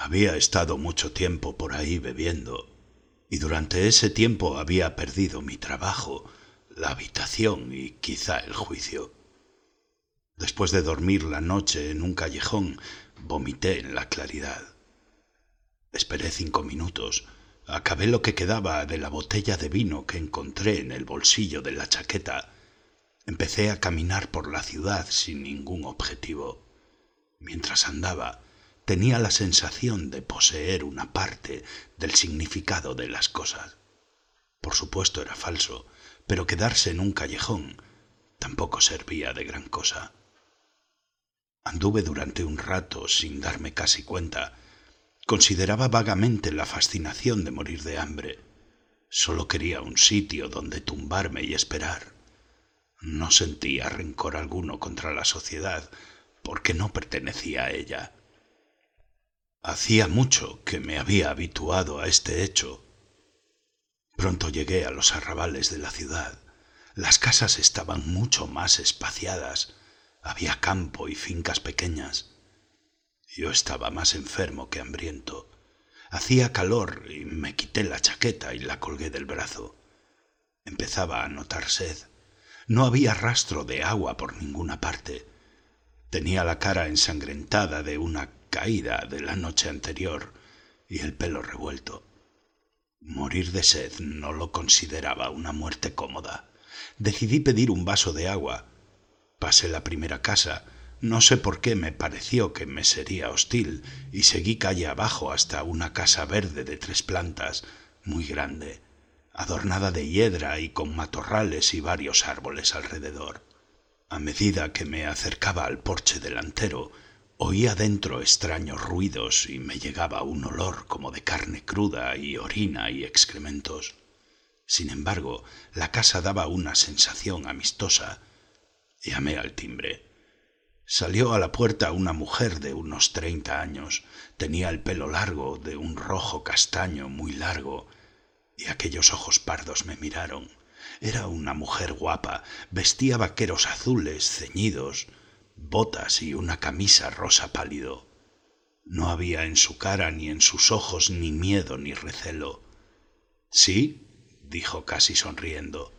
Había estado mucho tiempo por ahí bebiendo, y durante ese tiempo había perdido mi trabajo, la habitación y quizá el juicio. Después de dormir la noche en un callejón, vomité en la claridad. Esperé cinco minutos, acabé lo que quedaba de la botella de vino que encontré en el bolsillo de la chaqueta. Empecé a caminar por la ciudad sin ningún objetivo. Mientras andaba, tenía la sensación de poseer una parte del significado de las cosas. Por supuesto era falso, pero quedarse en un callejón tampoco servía de gran cosa. Anduve durante un rato sin darme casi cuenta. Consideraba vagamente la fascinación de morir de hambre. Solo quería un sitio donde tumbarme y esperar. No sentía rencor alguno contra la sociedad, porque no pertenecía a ella. Hacía mucho que me había habituado a este hecho. Pronto llegué a los arrabales de la ciudad. Las casas estaban mucho más espaciadas. Había campo y fincas pequeñas. Yo estaba más enfermo que hambriento. Hacía calor y me quité la chaqueta y la colgué del brazo. Empezaba a notar sed. No había rastro de agua por ninguna parte. Tenía la cara ensangrentada de una caída de la noche anterior y el pelo revuelto. Morir de sed no lo consideraba una muerte cómoda. Decidí pedir un vaso de agua. Pasé la primera casa. No sé por qué me pareció que me sería hostil y seguí calle abajo hasta una casa verde de tres plantas, muy grande, adornada de hiedra y con matorrales y varios árboles alrededor. A medida que me acercaba al porche delantero, oía dentro extraños ruidos y me llegaba un olor como de carne cruda y orina y excrementos. Sin embargo, la casa daba una sensación amistosa. Llamé al timbre. Salió a la puerta una mujer de unos treinta años. Tenía el pelo largo, de un rojo castaño muy largo, y aquellos ojos pardos me miraron. Era una mujer guapa, vestía vaqueros azules ceñidos, botas y una camisa rosa pálido. No había en su cara ni en sus ojos ni miedo ni recelo. Sí, dijo casi sonriendo.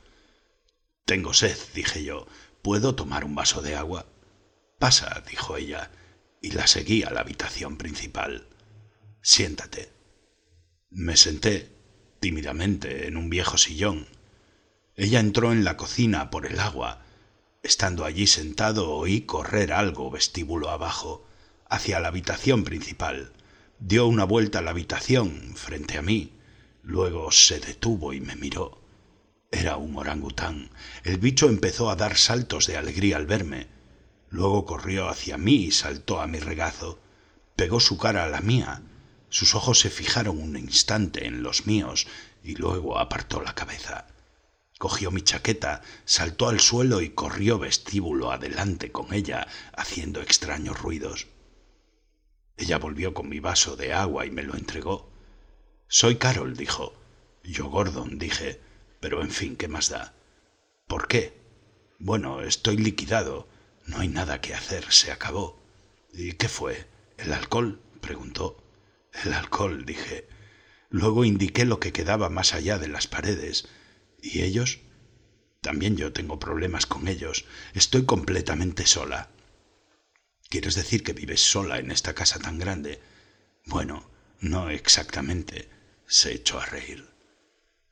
Tengo sed, dije yo. ¿Puedo tomar un vaso de agua? Pasa, dijo ella, y la seguí a la habitación principal. Siéntate. Me senté tímidamente en un viejo sillón ella entró en la cocina por el agua. Estando allí sentado oí correr algo vestíbulo abajo, hacia la habitación principal. Dio una vuelta a la habitación frente a mí. Luego se detuvo y me miró. Era un orangután. El bicho empezó a dar saltos de alegría al verme. Luego corrió hacia mí y saltó a mi regazo. Pegó su cara a la mía. Sus ojos se fijaron un instante en los míos y luego apartó la cabeza cogió mi chaqueta, saltó al suelo y corrió vestíbulo adelante con ella, haciendo extraños ruidos. Ella volvió con mi vaso de agua y me lo entregó. Soy Carol, dijo. Yo Gordon, dije. Pero en fin, ¿qué más da? ¿Por qué? Bueno, estoy liquidado. No hay nada que hacer, se acabó. ¿Y qué fue? ¿El alcohol? preguntó. El alcohol, dije. Luego indiqué lo que quedaba más allá de las paredes ¿Y ellos? También yo tengo problemas con ellos. Estoy completamente sola. ¿Quieres decir que vives sola en esta casa tan grande? Bueno, no exactamente. Se echó a reír.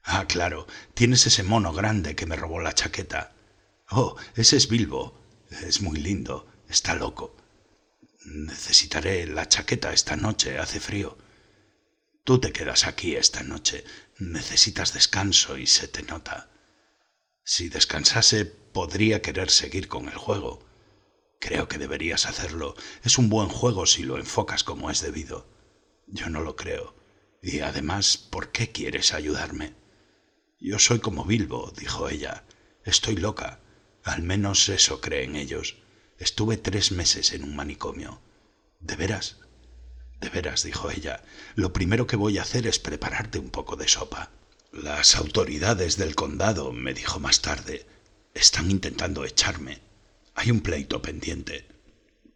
Ah, claro, tienes ese mono grande que me robó la chaqueta. Oh, ese es Bilbo. Es muy lindo. Está loco. Necesitaré la chaqueta esta noche. Hace frío. Tú te quedas aquí esta noche. Necesitas descanso y se te nota. Si descansase, podría querer seguir con el juego. Creo que deberías hacerlo. Es un buen juego si lo enfocas como es debido. Yo no lo creo. Y además, ¿por qué quieres ayudarme? Yo soy como Bilbo, dijo ella. Estoy loca. Al menos eso creen ellos. Estuve tres meses en un manicomio. ¿De veras? De veras, dijo ella, lo primero que voy a hacer es prepararte un poco de sopa. Las autoridades del condado, me dijo más tarde, están intentando echarme. Hay un pleito pendiente.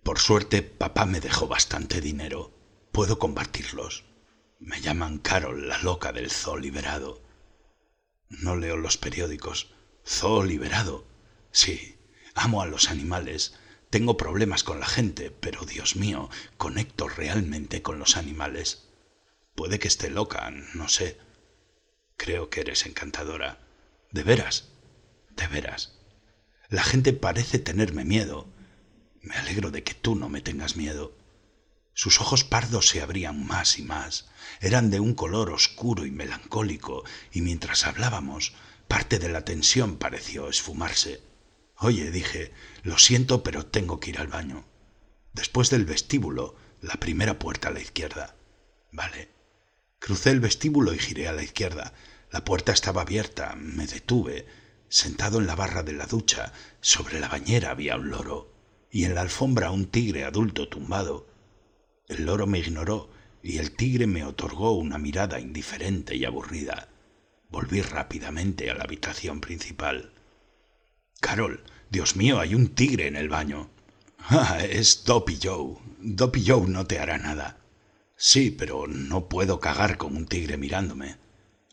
Por suerte, papá me dejó bastante dinero. Puedo combatirlos. Me llaman Carol, la loca del zoo liberado. No leo los periódicos. Zoo liberado. Sí, amo a los animales. Tengo problemas con la gente, pero Dios mío, conecto realmente con los animales. Puede que esté loca, no sé. Creo que eres encantadora. ¿De veras? De veras. La gente parece tenerme miedo. Me alegro de que tú no me tengas miedo. Sus ojos pardos se abrían más y más. Eran de un color oscuro y melancólico, y mientras hablábamos, parte de la tensión pareció esfumarse. Oye, dije, lo siento, pero tengo que ir al baño. Después del vestíbulo, la primera puerta a la izquierda. Vale. Crucé el vestíbulo y giré a la izquierda. La puerta estaba abierta. Me detuve. Sentado en la barra de la ducha, sobre la bañera había un loro, y en la alfombra un tigre adulto tumbado. El loro me ignoró y el tigre me otorgó una mirada indiferente y aburrida. Volví rápidamente a la habitación principal. Carol, Dios mío, hay un tigre en el baño. Ah, es Doppy Joe. Doppy Joe no te hará nada. Sí, pero no puedo cagar con un tigre mirándome.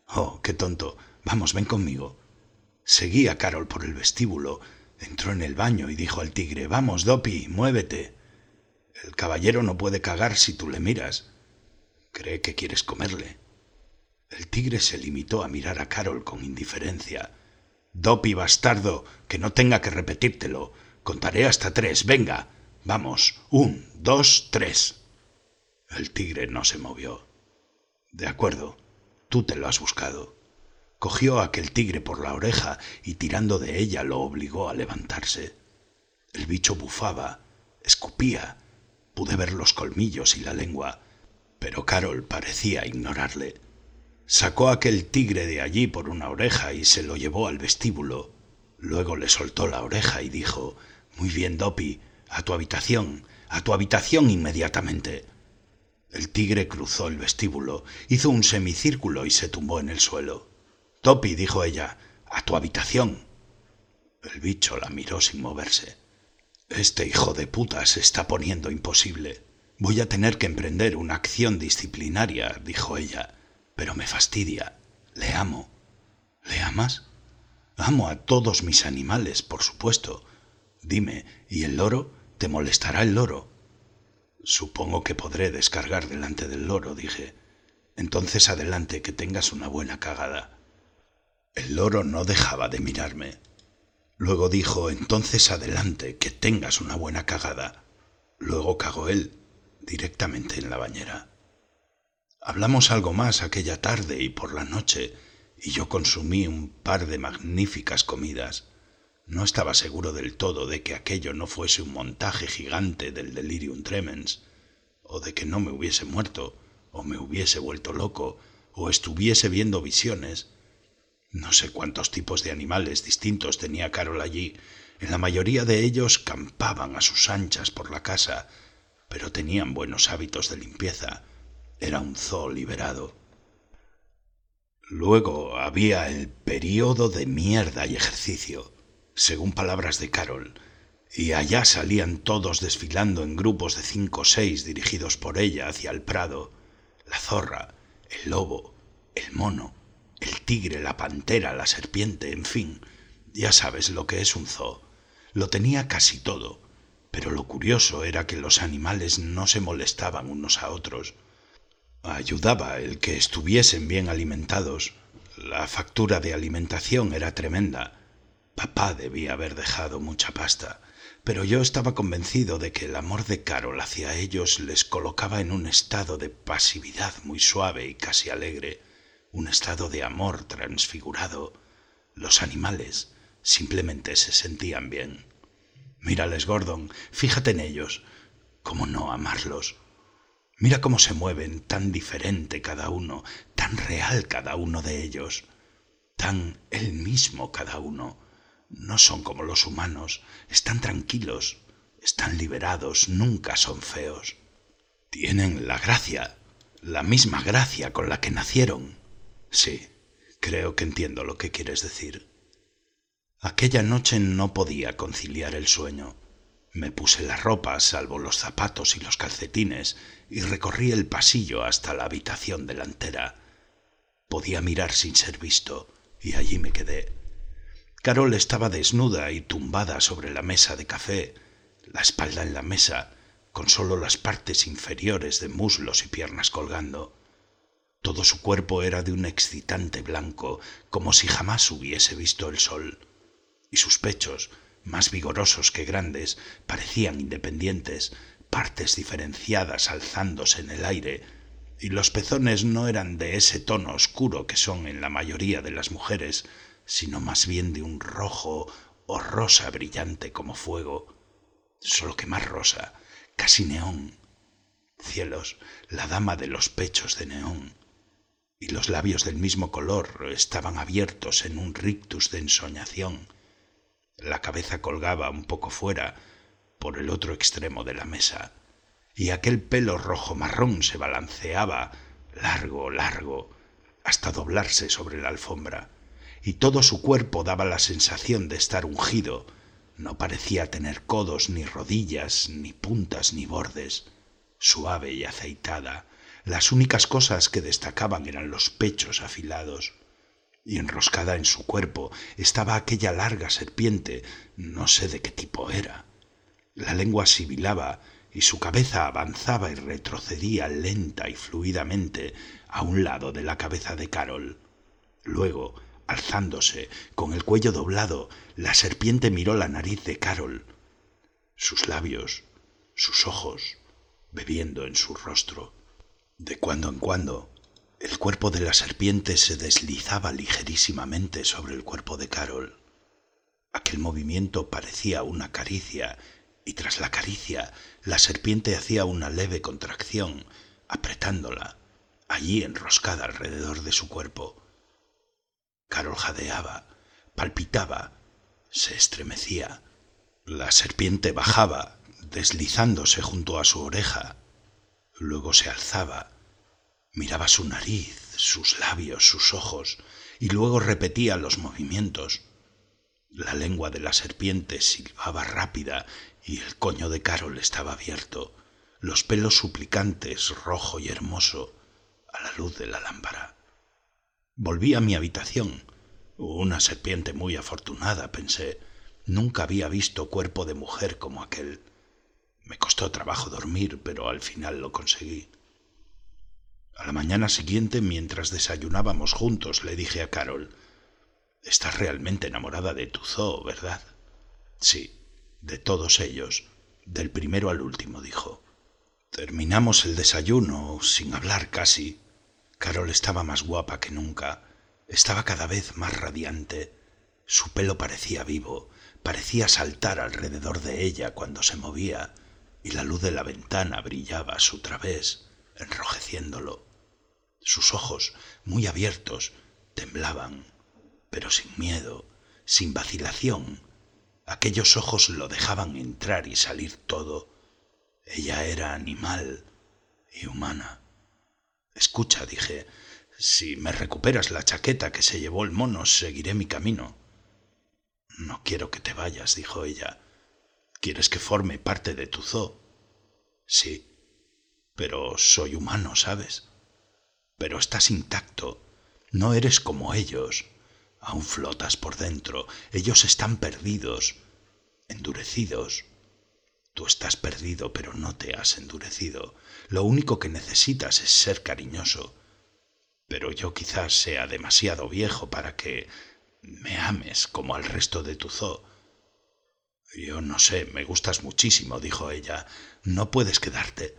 Oh, qué tonto. Vamos, ven conmigo. Seguí a Carol por el vestíbulo, entró en el baño y dijo al tigre Vamos, Doppy, muévete. El caballero no puede cagar si tú le miras. Cree que quieres comerle. El tigre se limitó a mirar a Carol con indiferencia. Dopi bastardo, que no tenga que repetírtelo. Contaré hasta tres. Venga. Vamos. Un, dos, tres. El tigre no se movió. De acuerdo. Tú te lo has buscado. Cogió a aquel tigre por la oreja y tirando de ella lo obligó a levantarse. El bicho bufaba, escupía. Pude ver los colmillos y la lengua, pero Carol parecía ignorarle. Sacó aquel tigre de allí por una oreja y se lo llevó al vestíbulo. Luego le soltó la oreja y dijo Muy bien, Dopi, a tu habitación, a tu habitación inmediatamente. El tigre cruzó el vestíbulo, hizo un semicírculo y se tumbó en el suelo. Dopi, dijo ella, a tu habitación. El bicho la miró sin moverse. Este hijo de puta se está poniendo imposible. Voy a tener que emprender una acción disciplinaria, dijo ella pero me fastidia. Le amo. ¿Le amas? Amo a todos mis animales, por supuesto. Dime, ¿y el loro? ¿Te molestará el loro? Supongo que podré descargar delante del loro, dije. Entonces adelante, que tengas una buena cagada. El loro no dejaba de mirarme. Luego dijo, entonces adelante, que tengas una buena cagada. Luego cagó él, directamente en la bañera. Hablamos algo más aquella tarde y por la noche, y yo consumí un par de magníficas comidas. No estaba seguro del todo de que aquello no fuese un montaje gigante del delirium tremens, o de que no me hubiese muerto, o me hubiese vuelto loco, o estuviese viendo visiones. No sé cuántos tipos de animales distintos tenía Carol allí. En la mayoría de ellos campaban a sus anchas por la casa, pero tenían buenos hábitos de limpieza era un zoo liberado. Luego había el período de mierda y ejercicio, según palabras de Carol, y allá salían todos desfilando en grupos de cinco o seis dirigidos por ella hacia el prado, la zorra, el lobo, el mono, el tigre, la pantera, la serpiente, en fin, ya sabes lo que es un zoo. Lo tenía casi todo, pero lo curioso era que los animales no se molestaban unos a otros, Ayudaba el que estuviesen bien alimentados. La factura de alimentación era tremenda. Papá debía haber dejado mucha pasta, pero yo estaba convencido de que el amor de Carol hacia ellos les colocaba en un estado de pasividad muy suave y casi alegre, un estado de amor transfigurado. Los animales simplemente se sentían bien. Mírales, Gordon, fíjate en ellos. ¿Cómo no amarlos? Mira cómo se mueven, tan diferente cada uno, tan real cada uno de ellos, tan él mismo cada uno. No son como los humanos, están tranquilos, están liberados, nunca son feos. Tienen la gracia, la misma gracia con la que nacieron. Sí, creo que entiendo lo que quieres decir. Aquella noche no podía conciliar el sueño. Me puse la ropa, salvo los zapatos y los calcetines, y recorrí el pasillo hasta la habitación delantera. Podía mirar sin ser visto, y allí me quedé. Carol estaba desnuda y tumbada sobre la mesa de café, la espalda en la mesa, con solo las partes inferiores de muslos y piernas colgando. Todo su cuerpo era de un excitante blanco, como si jamás hubiese visto el sol, y sus pechos, más vigorosos que grandes, parecían independientes, partes diferenciadas alzándose en el aire, y los pezones no eran de ese tono oscuro que son en la mayoría de las mujeres, sino más bien de un rojo o rosa brillante como fuego, solo que más rosa, casi neón. Cielos, la dama de los pechos de neón. Y los labios del mismo color estaban abiertos en un rictus de ensoñación la cabeza colgaba un poco fuera, por el otro extremo de la mesa, y aquel pelo rojo marrón se balanceaba, largo, largo, hasta doblarse sobre la alfombra, y todo su cuerpo daba la sensación de estar ungido, no parecía tener codos ni rodillas, ni puntas ni bordes, suave y aceitada, las únicas cosas que destacaban eran los pechos afilados y enroscada en su cuerpo estaba aquella larga serpiente, no sé de qué tipo era. La lengua sibilaba y su cabeza avanzaba y retrocedía lenta y fluidamente a un lado de la cabeza de Carol. Luego, alzándose, con el cuello doblado, la serpiente miró la nariz de Carol, sus labios, sus ojos, bebiendo en su rostro. De cuando en cuando el cuerpo de la serpiente se deslizaba ligerísimamente sobre el cuerpo de Carol. Aquel movimiento parecía una caricia, y tras la caricia la serpiente hacía una leve contracción, apretándola, allí enroscada alrededor de su cuerpo. Carol jadeaba, palpitaba, se estremecía. La serpiente bajaba, deslizándose junto a su oreja. Luego se alzaba, Miraba su nariz, sus labios, sus ojos, y luego repetía los movimientos. La lengua de la serpiente silbaba rápida y el coño de Carol estaba abierto, los pelos suplicantes, rojo y hermoso, a la luz de la lámpara. Volví a mi habitación. Una serpiente muy afortunada, pensé. Nunca había visto cuerpo de mujer como aquel. Me costó trabajo dormir, pero al final lo conseguí. A la mañana siguiente, mientras desayunábamos juntos, le dije a Carol, Estás realmente enamorada de tu zoo, ¿verdad? Sí, de todos ellos, del primero al último, dijo. Terminamos el desayuno sin hablar casi. Carol estaba más guapa que nunca, estaba cada vez más radiante. Su pelo parecía vivo, parecía saltar alrededor de ella cuando se movía, y la luz de la ventana brillaba a su través, enrojeciéndolo. Sus ojos, muy abiertos, temblaban, pero sin miedo, sin vacilación. Aquellos ojos lo dejaban entrar y salir todo. Ella era animal y humana. Escucha, dije, si me recuperas la chaqueta que se llevó el mono, seguiré mi camino. No quiero que te vayas, dijo ella. ¿Quieres que forme parte de tu zoo? Sí, pero soy humano, ¿sabes? Pero estás intacto. No eres como ellos. Aún flotas por dentro. Ellos están perdidos, endurecidos. Tú estás perdido, pero no te has endurecido. Lo único que necesitas es ser cariñoso. Pero yo quizás sea demasiado viejo para que me ames como al resto de tu zoo. Yo no sé, me gustas muchísimo, dijo ella. No puedes quedarte.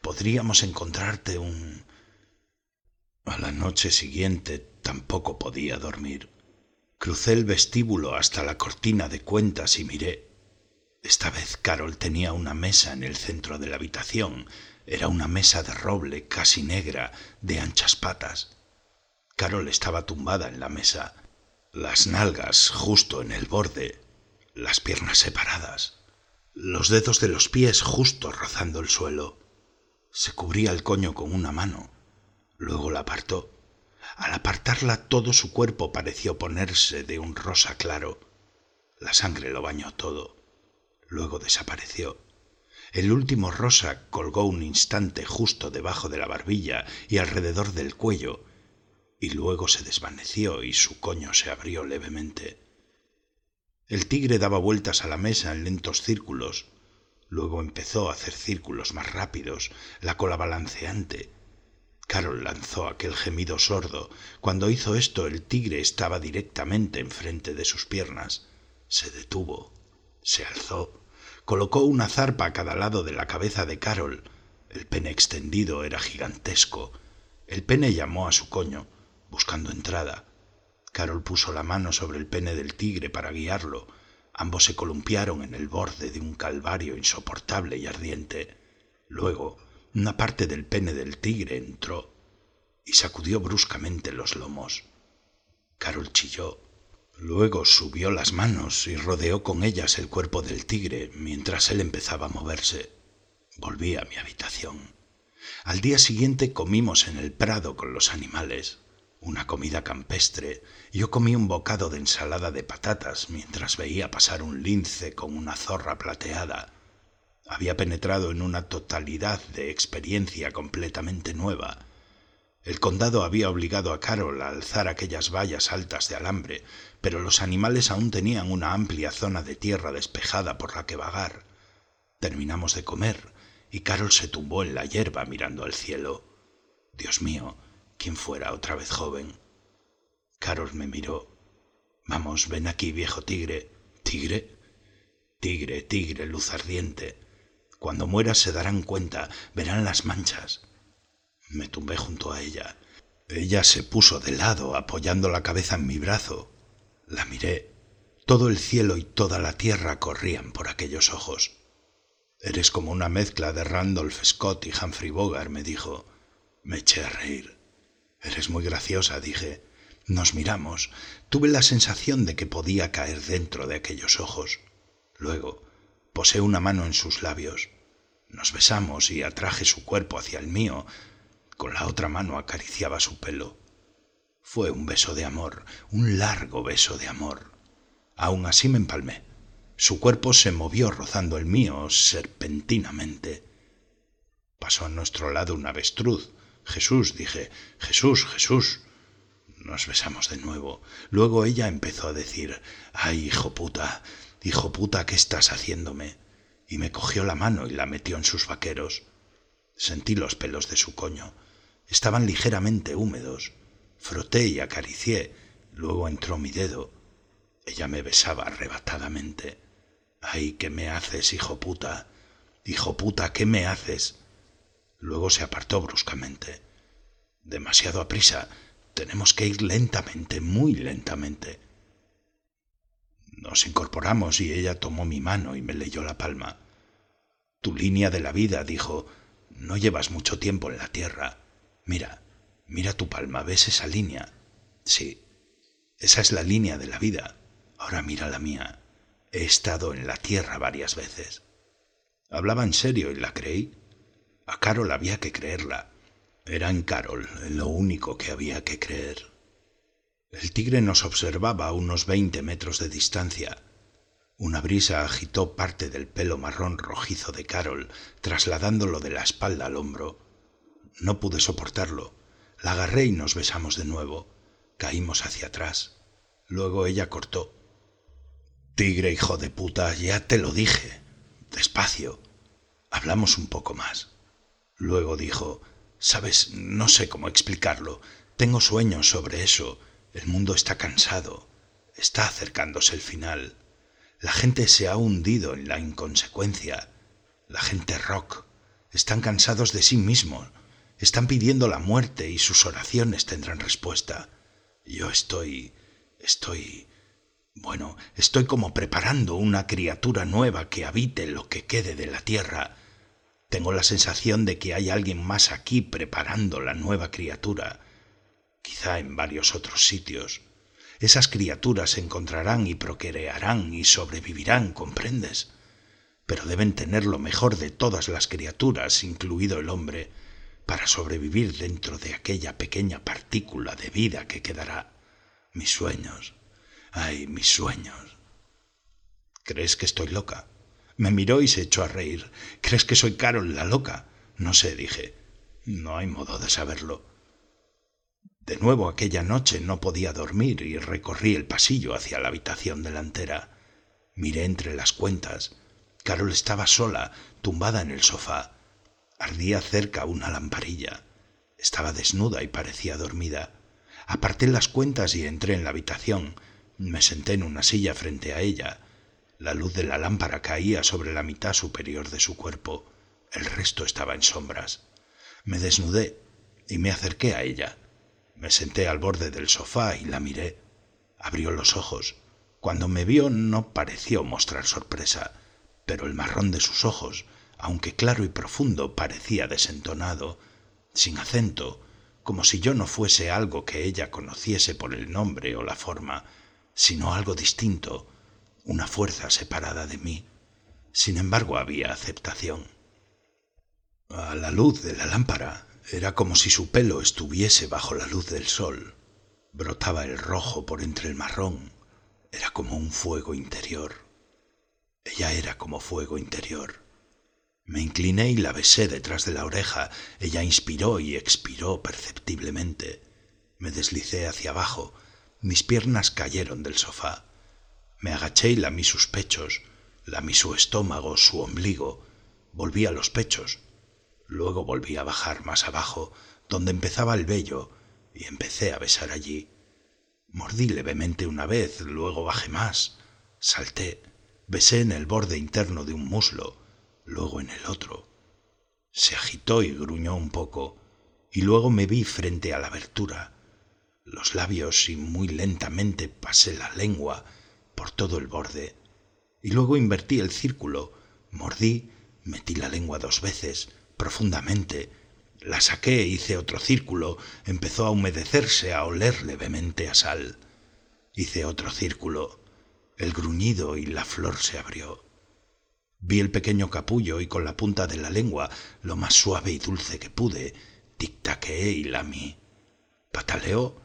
Podríamos encontrarte un a la noche siguiente tampoco podía dormir. Crucé el vestíbulo hasta la cortina de cuentas y miré. Esta vez Carol tenía una mesa en el centro de la habitación. Era una mesa de roble casi negra, de anchas patas. Carol estaba tumbada en la mesa, las nalgas justo en el borde, las piernas separadas, los dedos de los pies justo rozando el suelo. Se cubría el coño con una mano Luego la apartó. Al apartarla todo su cuerpo pareció ponerse de un rosa claro. La sangre lo bañó todo. luego desapareció. El último rosa colgó un instante justo debajo de la barbilla y alrededor del cuello, y luego se desvaneció y su coño se abrió levemente. El tigre daba vueltas a la mesa en lentos círculos, luego empezó a hacer círculos más rápidos, la cola balanceante. Carol lanzó aquel gemido sordo. Cuando hizo esto el tigre estaba directamente enfrente de sus piernas. Se detuvo, se alzó colocó una zarpa a cada lado de la cabeza de Carol. El pene extendido era gigantesco. El pene llamó a su coño, buscando entrada. Carol puso la mano sobre el pene del tigre para guiarlo. Ambos se columpiaron en el borde de un calvario insoportable y ardiente. Luego, una parte del pene del tigre entró y sacudió bruscamente los lomos. Carol chilló Luego subió las manos y rodeó con ellas el cuerpo del tigre mientras él empezaba a moverse. Volví a mi habitación. Al día siguiente comimos en el prado con los animales, una comida campestre. Yo comí un bocado de ensalada de patatas mientras veía pasar un lince con una zorra plateada. Había penetrado en una totalidad de experiencia completamente nueva el condado había obligado a Carol a alzar aquellas vallas altas de alambre, pero los animales aún tenían una amplia zona de tierra despejada por la que vagar. Terminamos de comer y Carol se tumbó en la hierba mirando al cielo. Dios mío, quién fuera otra vez joven. Carol me miró. Vamos, ven aquí, viejo tigre. ¿Tigre? Tigre, tigre, luz ardiente. Cuando mueras se darán cuenta, verán las manchas. Me tumbé junto a ella. Ella se puso de lado, apoyando la cabeza en mi brazo. La miré. Todo el cielo y toda la tierra corrían por aquellos ojos. Eres como una mezcla de Randolph Scott y Humphrey Bogart, me dijo. Me eché a reír. Eres muy graciosa, dije. Nos miramos. Tuve la sensación de que podía caer dentro de aquellos ojos. Luego posé una mano en sus labios. Nos besamos y atraje su cuerpo hacia el mío, con la otra mano acariciaba su pelo. Fue un beso de amor, un largo beso de amor. Aún así me empalmé. Su cuerpo se movió rozando el mío serpentinamente. Pasó a nuestro lado un avestruz. Jesús, dije, Jesús, Jesús. Nos besamos de nuevo. Luego ella empezó a decir, ay, hijo puta, hijo puta, ¿qué estás haciéndome? Y me cogió la mano y la metió en sus vaqueros. Sentí los pelos de su coño. Estaban ligeramente húmedos. Froté y acaricié. Luego entró mi dedo. Ella me besaba arrebatadamente. ¡Ay, qué me haces, hijo puta! Hijo puta, ¿qué me haces? Luego se apartó bruscamente. Demasiado aprisa. Tenemos que ir lentamente, muy lentamente. Nos incorporamos y ella tomó mi mano y me leyó la palma. Tu línea de la vida, dijo, no llevas mucho tiempo en la tierra. Mira, mira tu palma, ¿ves esa línea? Sí, esa es la línea de la vida. Ahora mira la mía. He estado en la tierra varias veces. Hablaba en serio y la creí. A Carol había que creerla. Era en Carol lo único que había que creer. El tigre nos observaba a unos veinte metros de distancia. Una brisa agitó parte del pelo marrón rojizo de Carol, trasladándolo de la espalda al hombro. No pude soportarlo. La agarré y nos besamos de nuevo. Caímos hacia atrás. Luego ella cortó. Tigre, hijo de puta, ya te lo dije. Despacio. Hablamos un poco más. Luego dijo, Sabes, no sé cómo explicarlo. Tengo sueños sobre eso. El mundo está cansado. Está acercándose el final. La gente se ha hundido en la inconsecuencia. La gente rock. Están cansados de sí mismos. Están pidiendo la muerte y sus oraciones tendrán respuesta. Yo estoy... estoy... Bueno, estoy como preparando una criatura nueva que habite lo que quede de la tierra. Tengo la sensación de que hay alguien más aquí preparando la nueva criatura, quizá en varios otros sitios. Esas criaturas se encontrarán y procrearán y sobrevivirán, ¿comprendes? Pero deben tener lo mejor de todas las criaturas, incluido el hombre, para sobrevivir dentro de aquella pequeña partícula de vida que quedará. Mis sueños. Ay, mis sueños. ¿Crees que estoy loca? Me miró y se echó a reír. ¿Crees que soy Carol la loca? No sé, dije. No hay modo de saberlo. De nuevo aquella noche no podía dormir y recorrí el pasillo hacia la habitación delantera. Miré entre las cuentas. Carol estaba sola, tumbada en el sofá. Ardía cerca una lamparilla. Estaba desnuda y parecía dormida. Aparté las cuentas y entré en la habitación. Me senté en una silla frente a ella. La luz de la lámpara caía sobre la mitad superior de su cuerpo. El resto estaba en sombras. Me desnudé y me acerqué a ella. Me senté al borde del sofá y la miré. Abrió los ojos. Cuando me vio no pareció mostrar sorpresa, pero el marrón de sus ojos, aunque claro y profundo, parecía desentonado, sin acento, como si yo no fuese algo que ella conociese por el nombre o la forma, sino algo distinto, una fuerza separada de mí. Sin embargo, había aceptación. A la luz de la lámpara era como si su pelo estuviese bajo la luz del sol. Brotaba el rojo por entre el marrón. Era como un fuego interior. Ella era como fuego interior. Me incliné y la besé detrás de la oreja. Ella inspiró y expiró perceptiblemente. Me deslicé hacia abajo. Mis piernas cayeron del sofá. Me agaché y lamí sus pechos, lamí su estómago, su ombligo. Volví a los pechos. Luego volví a bajar más abajo, donde empezaba el vello, y empecé a besar allí. Mordí levemente una vez, luego bajé más. Salté, besé en el borde interno de un muslo luego en el otro. Se agitó y gruñó un poco, y luego me vi frente a la abertura. Los labios y muy lentamente pasé la lengua por todo el borde, y luego invertí el círculo, mordí, metí la lengua dos veces, profundamente, la saqué, hice otro círculo, empezó a humedecerse, a oler levemente a sal. Hice otro círculo, el gruñido y la flor se abrió. Vi el pequeño capullo y con la punta de la lengua, lo más suave y dulce que pude, tic-taqueé y lamí. Pataleó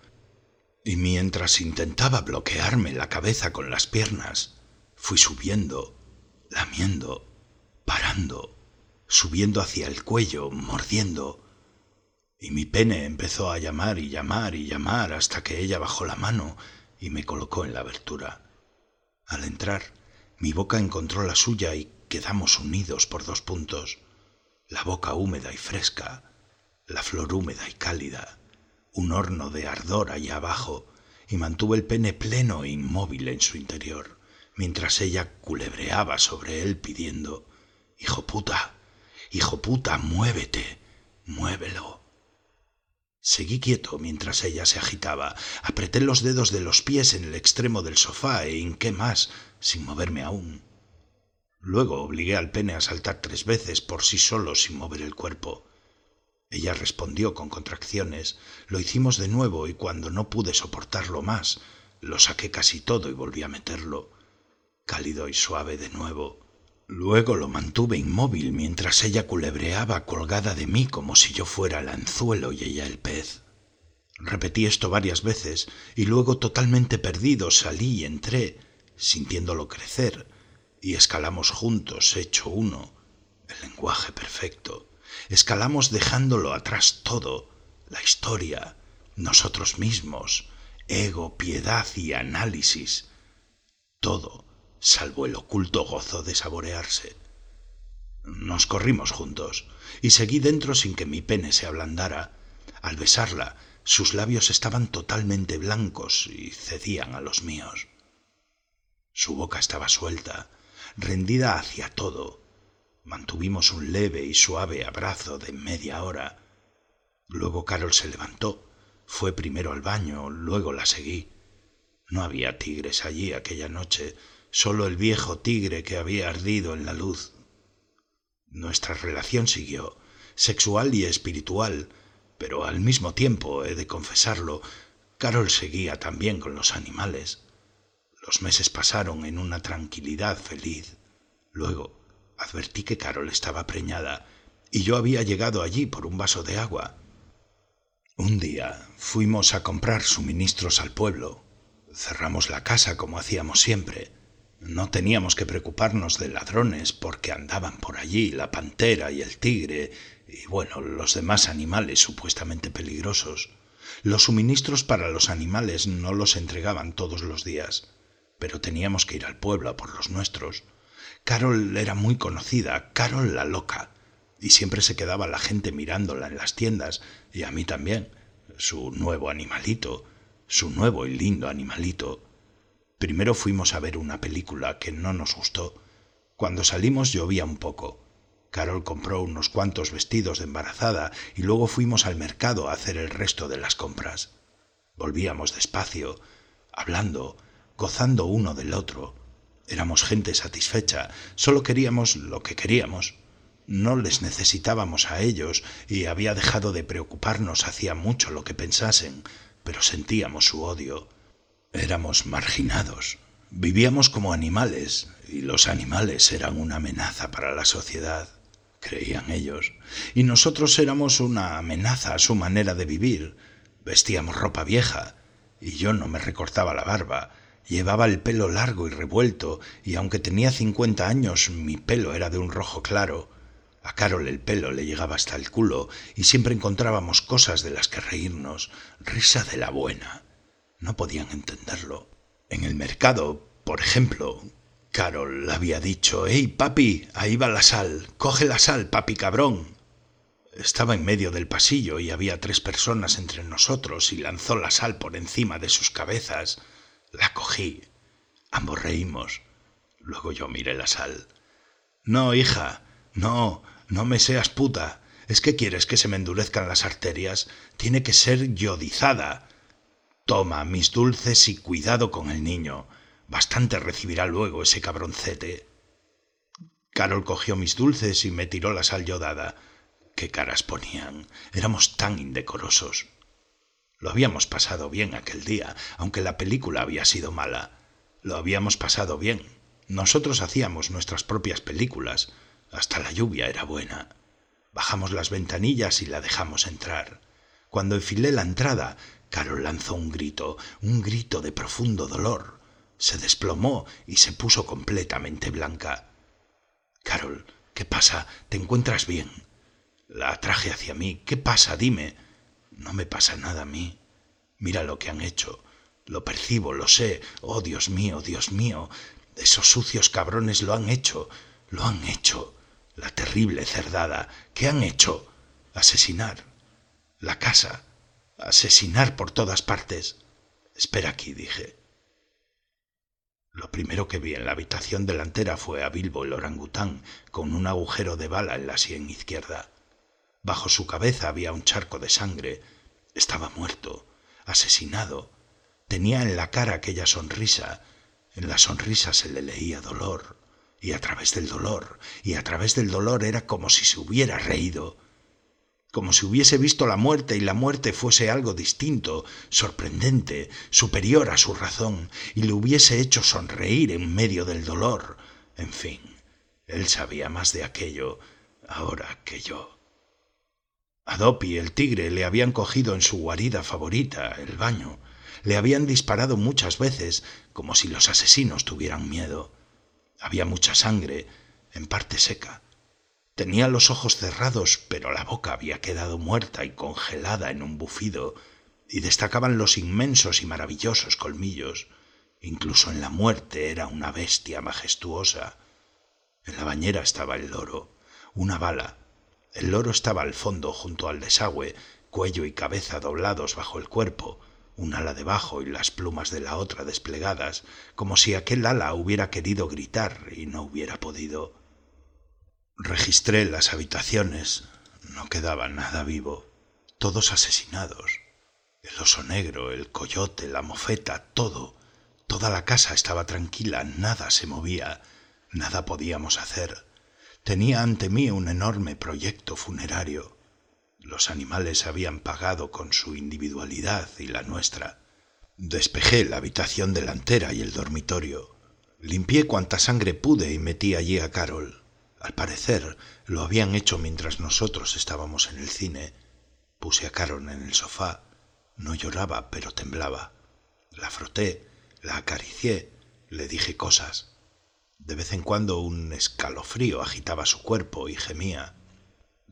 y mientras intentaba bloquearme la cabeza con las piernas, fui subiendo, lamiendo, parando, subiendo hacia el cuello, mordiendo. Y mi pene empezó a llamar y llamar y llamar hasta que ella bajó la mano y me colocó en la abertura. Al entrar, mi boca encontró la suya y quedamos unidos por dos puntos, la boca húmeda y fresca, la flor húmeda y cálida, un horno de ardor allá abajo, y mantuvo el pene pleno e inmóvil en su interior, mientras ella culebreaba sobre él pidiendo, Hijo puta, hijo puta, muévete, muévelo. Seguí quieto mientras ella se agitaba, apreté los dedos de los pies en el extremo del sofá e hinqué más, sin moverme aún. Luego obligué al pene a saltar tres veces por sí solo sin mover el cuerpo. Ella respondió con contracciones. Lo hicimos de nuevo y cuando no pude soportarlo más, lo saqué casi todo y volví a meterlo, cálido y suave de nuevo. Luego lo mantuve inmóvil mientras ella culebreaba colgada de mí como si yo fuera el anzuelo y ella el pez. Repetí esto varias veces y luego totalmente perdido salí y entré, sintiéndolo crecer, y escalamos juntos, hecho uno, el lenguaje perfecto. Escalamos dejándolo atrás todo, la historia, nosotros mismos, ego, piedad y análisis. Todo, salvo el oculto gozo de saborearse. Nos corrimos juntos, y seguí dentro sin que mi pene se ablandara. Al besarla, sus labios estaban totalmente blancos y cedían a los míos. Su boca estaba suelta, rendida hacia todo. Mantuvimos un leve y suave abrazo de media hora. Luego Carol se levantó, fue primero al baño, luego la seguí. No había tigres allí aquella noche, solo el viejo tigre que había ardido en la luz. Nuestra relación siguió, sexual y espiritual, pero al mismo tiempo, he de confesarlo, Carol seguía también con los animales. Los meses pasaron en una tranquilidad feliz. Luego advertí que Carol estaba preñada y yo había llegado allí por un vaso de agua. Un día fuimos a comprar suministros al pueblo. Cerramos la casa como hacíamos siempre. No teníamos que preocuparnos de ladrones porque andaban por allí la pantera y el tigre y bueno, los demás animales supuestamente peligrosos. Los suministros para los animales no los entregaban todos los días, pero teníamos que ir al pueblo por los nuestros. Carol era muy conocida, Carol la loca, y siempre se quedaba la gente mirándola en las tiendas, y a mí también, su nuevo animalito, su nuevo y lindo animalito. Primero fuimos a ver una película que no nos gustó. Cuando salimos llovía un poco. Carol compró unos cuantos vestidos de embarazada y luego fuimos al mercado a hacer el resto de las compras. Volvíamos despacio, hablando, gozando uno del otro. Éramos gente satisfecha, solo queríamos lo que queríamos. No les necesitábamos a ellos y había dejado de preocuparnos hacía mucho lo que pensasen, pero sentíamos su odio. Éramos marginados. Vivíamos como animales y los animales eran una amenaza para la sociedad creían ellos, y nosotros éramos una amenaza a su manera de vivir. Vestíamos ropa vieja, y yo no me recortaba la barba, llevaba el pelo largo y revuelto, y aunque tenía cincuenta años, mi pelo era de un rojo claro. A Carol el pelo le llegaba hasta el culo, y siempre encontrábamos cosas de las que reírnos, risa de la buena. No podían entenderlo. En el mercado, por ejemplo, Carol había dicho, ¡Ey, papi! Ahí va la sal. Coge la sal, papi cabrón. Estaba en medio del pasillo y había tres personas entre nosotros y lanzó la sal por encima de sus cabezas. La cogí. Ambos reímos. Luego yo miré la sal. No, hija, no, no me seas puta. ¿Es que quieres que se me endurezcan las arterias? Tiene que ser yodizada. Toma mis dulces y cuidado con el niño. Bastante recibirá luego ese cabroncete. Carol cogió mis dulces y me tiró la sal yodada. Qué caras ponían. Éramos tan indecorosos. Lo habíamos pasado bien aquel día, aunque la película había sido mala. Lo habíamos pasado bien. Nosotros hacíamos nuestras propias películas. Hasta la lluvia era buena. Bajamos las ventanillas y la dejamos entrar. Cuando enfilé la entrada, Carol lanzó un grito, un grito de profundo dolor se desplomó y se puso completamente blanca. Carol, ¿qué pasa? ¿Te encuentras bien? La atraje hacia mí. ¿Qué pasa? Dime. No me pasa nada a mí. Mira lo que han hecho. Lo percibo, lo sé. Oh, Dios mío, Dios mío. Esos sucios cabrones lo han hecho. Lo han hecho. La terrible cerdada. ¿Qué han hecho? Asesinar. La casa. Asesinar por todas partes. Espera aquí, dije. Lo primero que vi en la habitación delantera fue a Bilbo el orangután, con un agujero de bala en la sien izquierda. Bajo su cabeza había un charco de sangre. Estaba muerto, asesinado. Tenía en la cara aquella sonrisa. En la sonrisa se le leía dolor. Y a través del dolor, y a través del dolor era como si se hubiera reído como si hubiese visto la muerte y la muerte fuese algo distinto, sorprendente, superior a su razón, y le hubiese hecho sonreír en medio del dolor. En fin, él sabía más de aquello ahora que yo. A Dopi, el tigre, le habían cogido en su guarida favorita, el baño. Le habían disparado muchas veces, como si los asesinos tuvieran miedo. Había mucha sangre, en parte seca. Tenía los ojos cerrados, pero la boca había quedado muerta y congelada en un bufido, y destacaban los inmensos y maravillosos colmillos. Incluso en la muerte era una bestia majestuosa. En la bañera estaba el loro, una bala. El loro estaba al fondo junto al desagüe, cuello y cabeza doblados bajo el cuerpo, un ala debajo y las plumas de la otra desplegadas, como si aquel ala hubiera querido gritar y no hubiera podido. Registré las habitaciones. No quedaba nada vivo. Todos asesinados. El oso negro, el coyote, la mofeta, todo. Toda la casa estaba tranquila, nada se movía, nada podíamos hacer. Tenía ante mí un enorme proyecto funerario. Los animales habían pagado con su individualidad y la nuestra. Despejé la habitación delantera y el dormitorio. Limpié cuanta sangre pude y metí allí a Carol. Al parecer lo habían hecho mientras nosotros estábamos en el cine. Puse a Carol en el sofá. No lloraba, pero temblaba. La froté, la acaricié, le dije cosas. De vez en cuando un escalofrío agitaba su cuerpo y gemía.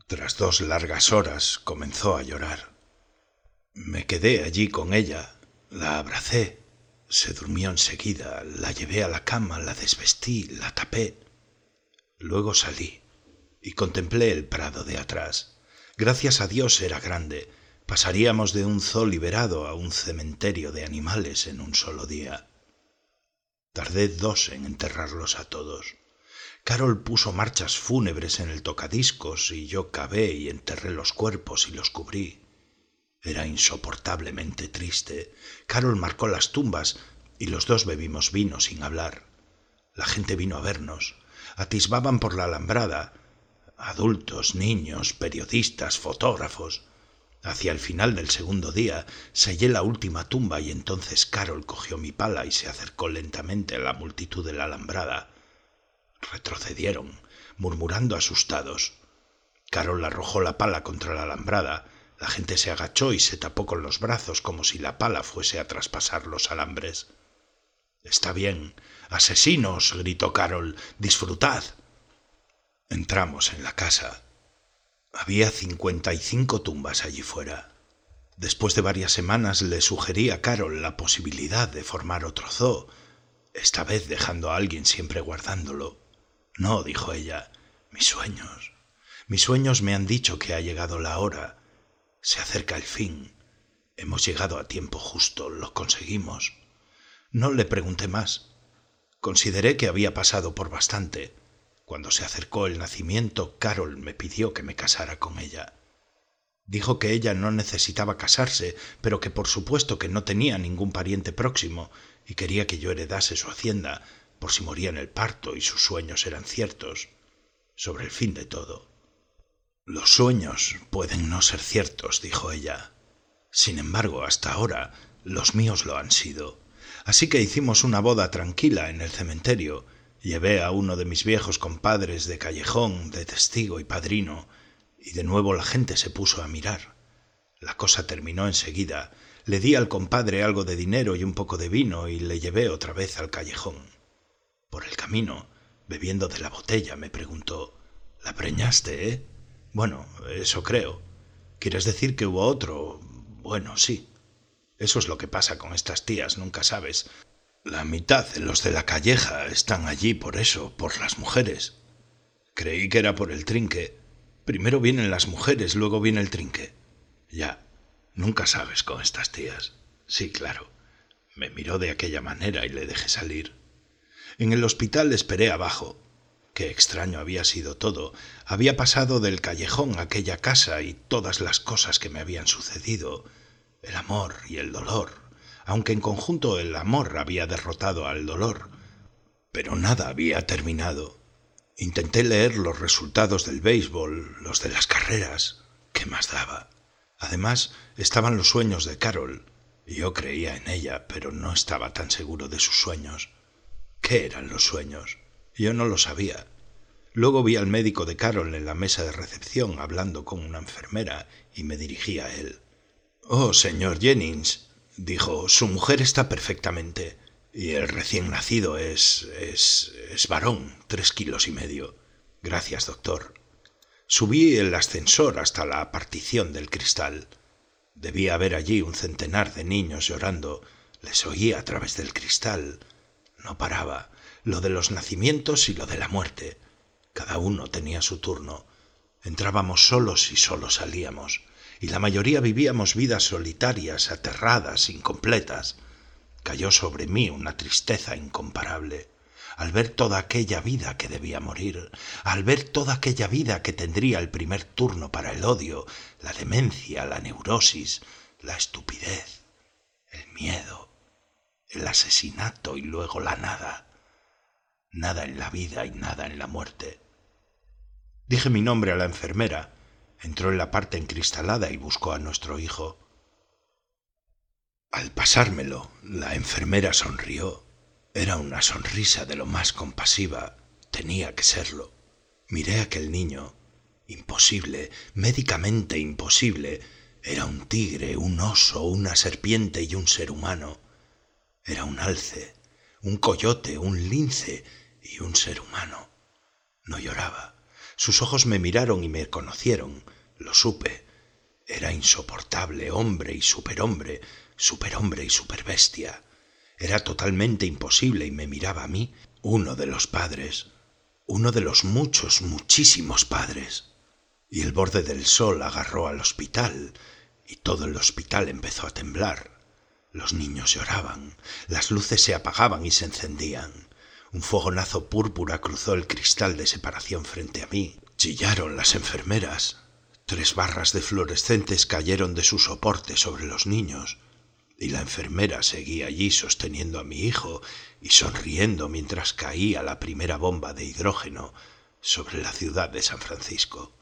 Tras dos largas horas comenzó a llorar. Me quedé allí con ella, la abracé, se durmió enseguida, la llevé a la cama, la desvestí, la tapé. Luego salí y contemplé el prado de atrás. Gracias a Dios era grande. Pasaríamos de un zoo liberado a un cementerio de animales en un solo día. Tardé dos en enterrarlos a todos. Carol puso marchas fúnebres en el tocadiscos y yo cavé y enterré los cuerpos y los cubrí. Era insoportablemente triste. Carol marcó las tumbas y los dos bebimos vino sin hablar. La gente vino a vernos. Atisbaban por la alambrada. Adultos, niños, periodistas, fotógrafos. Hacia el final del segundo día sellé la última tumba y entonces Carol cogió mi pala y se acercó lentamente a la multitud de la alambrada. Retrocedieron, murmurando asustados. Carol arrojó la pala contra la alambrada. La gente se agachó y se tapó con los brazos como si la pala fuese a traspasar los alambres. Está bien. Asesinos. gritó Carol. Disfrutad. Entramos en la casa. Había cincuenta y cinco tumbas allí fuera. Después de varias semanas le sugerí a Carol la posibilidad de formar otro zoo, esta vez dejando a alguien siempre guardándolo. No, dijo ella, mis sueños. Mis sueños me han dicho que ha llegado la hora. Se acerca el fin. Hemos llegado a tiempo justo, lo conseguimos. No le pregunté más. Consideré que había pasado por bastante. Cuando se acercó el nacimiento, Carol me pidió que me casara con ella. Dijo que ella no necesitaba casarse, pero que por supuesto que no tenía ningún pariente próximo y quería que yo heredase su hacienda, por si moría en el parto y sus sueños eran ciertos, sobre el fin de todo. Los sueños pueden no ser ciertos, dijo ella. Sin embargo, hasta ahora los míos lo han sido. Así que hicimos una boda tranquila en el cementerio. Llevé a uno de mis viejos compadres de callejón, de testigo y padrino, y de nuevo la gente se puso a mirar. La cosa terminó enseguida. Le di al compadre algo de dinero y un poco de vino y le llevé otra vez al callejón. Por el camino, bebiendo de la botella, me preguntó ¿La preñaste, eh? Bueno, eso creo. ¿Quieres decir que hubo otro? Bueno, sí. Eso es lo que pasa con estas tías, nunca sabes. La mitad de los de la calleja están allí por eso, por las mujeres. Creí que era por el trinque. Primero vienen las mujeres, luego viene el trinque. Ya, nunca sabes con estas tías. Sí, claro. Me miró de aquella manera y le dejé salir. En el hospital esperé abajo. Qué extraño había sido todo. Había pasado del callejón a aquella casa y todas las cosas que me habían sucedido. El amor y el dolor. Aunque en conjunto el amor había derrotado al dolor. Pero nada había terminado. Intenté leer los resultados del béisbol, los de las carreras. ¿Qué más daba? Además, estaban los sueños de Carol. Yo creía en ella, pero no estaba tan seguro de sus sueños. ¿Qué eran los sueños? Yo no lo sabía. Luego vi al médico de Carol en la mesa de recepción hablando con una enfermera y me dirigí a él. Oh, señor Jennings, dijo, su mujer está perfectamente. Y el recién nacido es. es. es varón, tres kilos y medio. Gracias, doctor. Subí el ascensor hasta la partición del cristal. Debía haber allí un centenar de niños llorando. Les oía a través del cristal no paraba, lo de los nacimientos y lo de la muerte. Cada uno tenía su turno. Entrábamos solos y solos salíamos, y la mayoría vivíamos vidas solitarias, aterradas, incompletas. Cayó sobre mí una tristeza incomparable al ver toda aquella vida que debía morir, al ver toda aquella vida que tendría el primer turno para el odio, la demencia, la neurosis, la estupidez, el miedo, el asesinato y luego la nada. Nada en la vida y nada en la muerte. Dije mi nombre a la enfermera, entró en la parte encristalada y buscó a nuestro hijo. Al pasármelo, la enfermera sonrió. Era una sonrisa de lo más compasiva. Tenía que serlo. Miré a aquel niño. Imposible, médicamente imposible. Era un tigre, un oso, una serpiente y un ser humano. Era un alce, un coyote, un lince y un ser humano. No lloraba. Sus ojos me miraron y me conocieron. Lo supe. Era insoportable, hombre y superhombre, superhombre y superbestia. Era totalmente imposible y me miraba a mí, uno de los padres, uno de los muchos, muchísimos padres. Y el borde del sol agarró al hospital, y todo el hospital empezó a temblar. Los niños lloraban, las luces se apagaban y se encendían. Un fogonazo púrpura cruzó el cristal de separación frente a mí. Chillaron las enfermeras. Tres barras de fluorescentes cayeron de su soporte sobre los niños, y la enfermera seguía allí sosteniendo a mi hijo y sonriendo mientras caía la primera bomba de hidrógeno sobre la ciudad de San Francisco.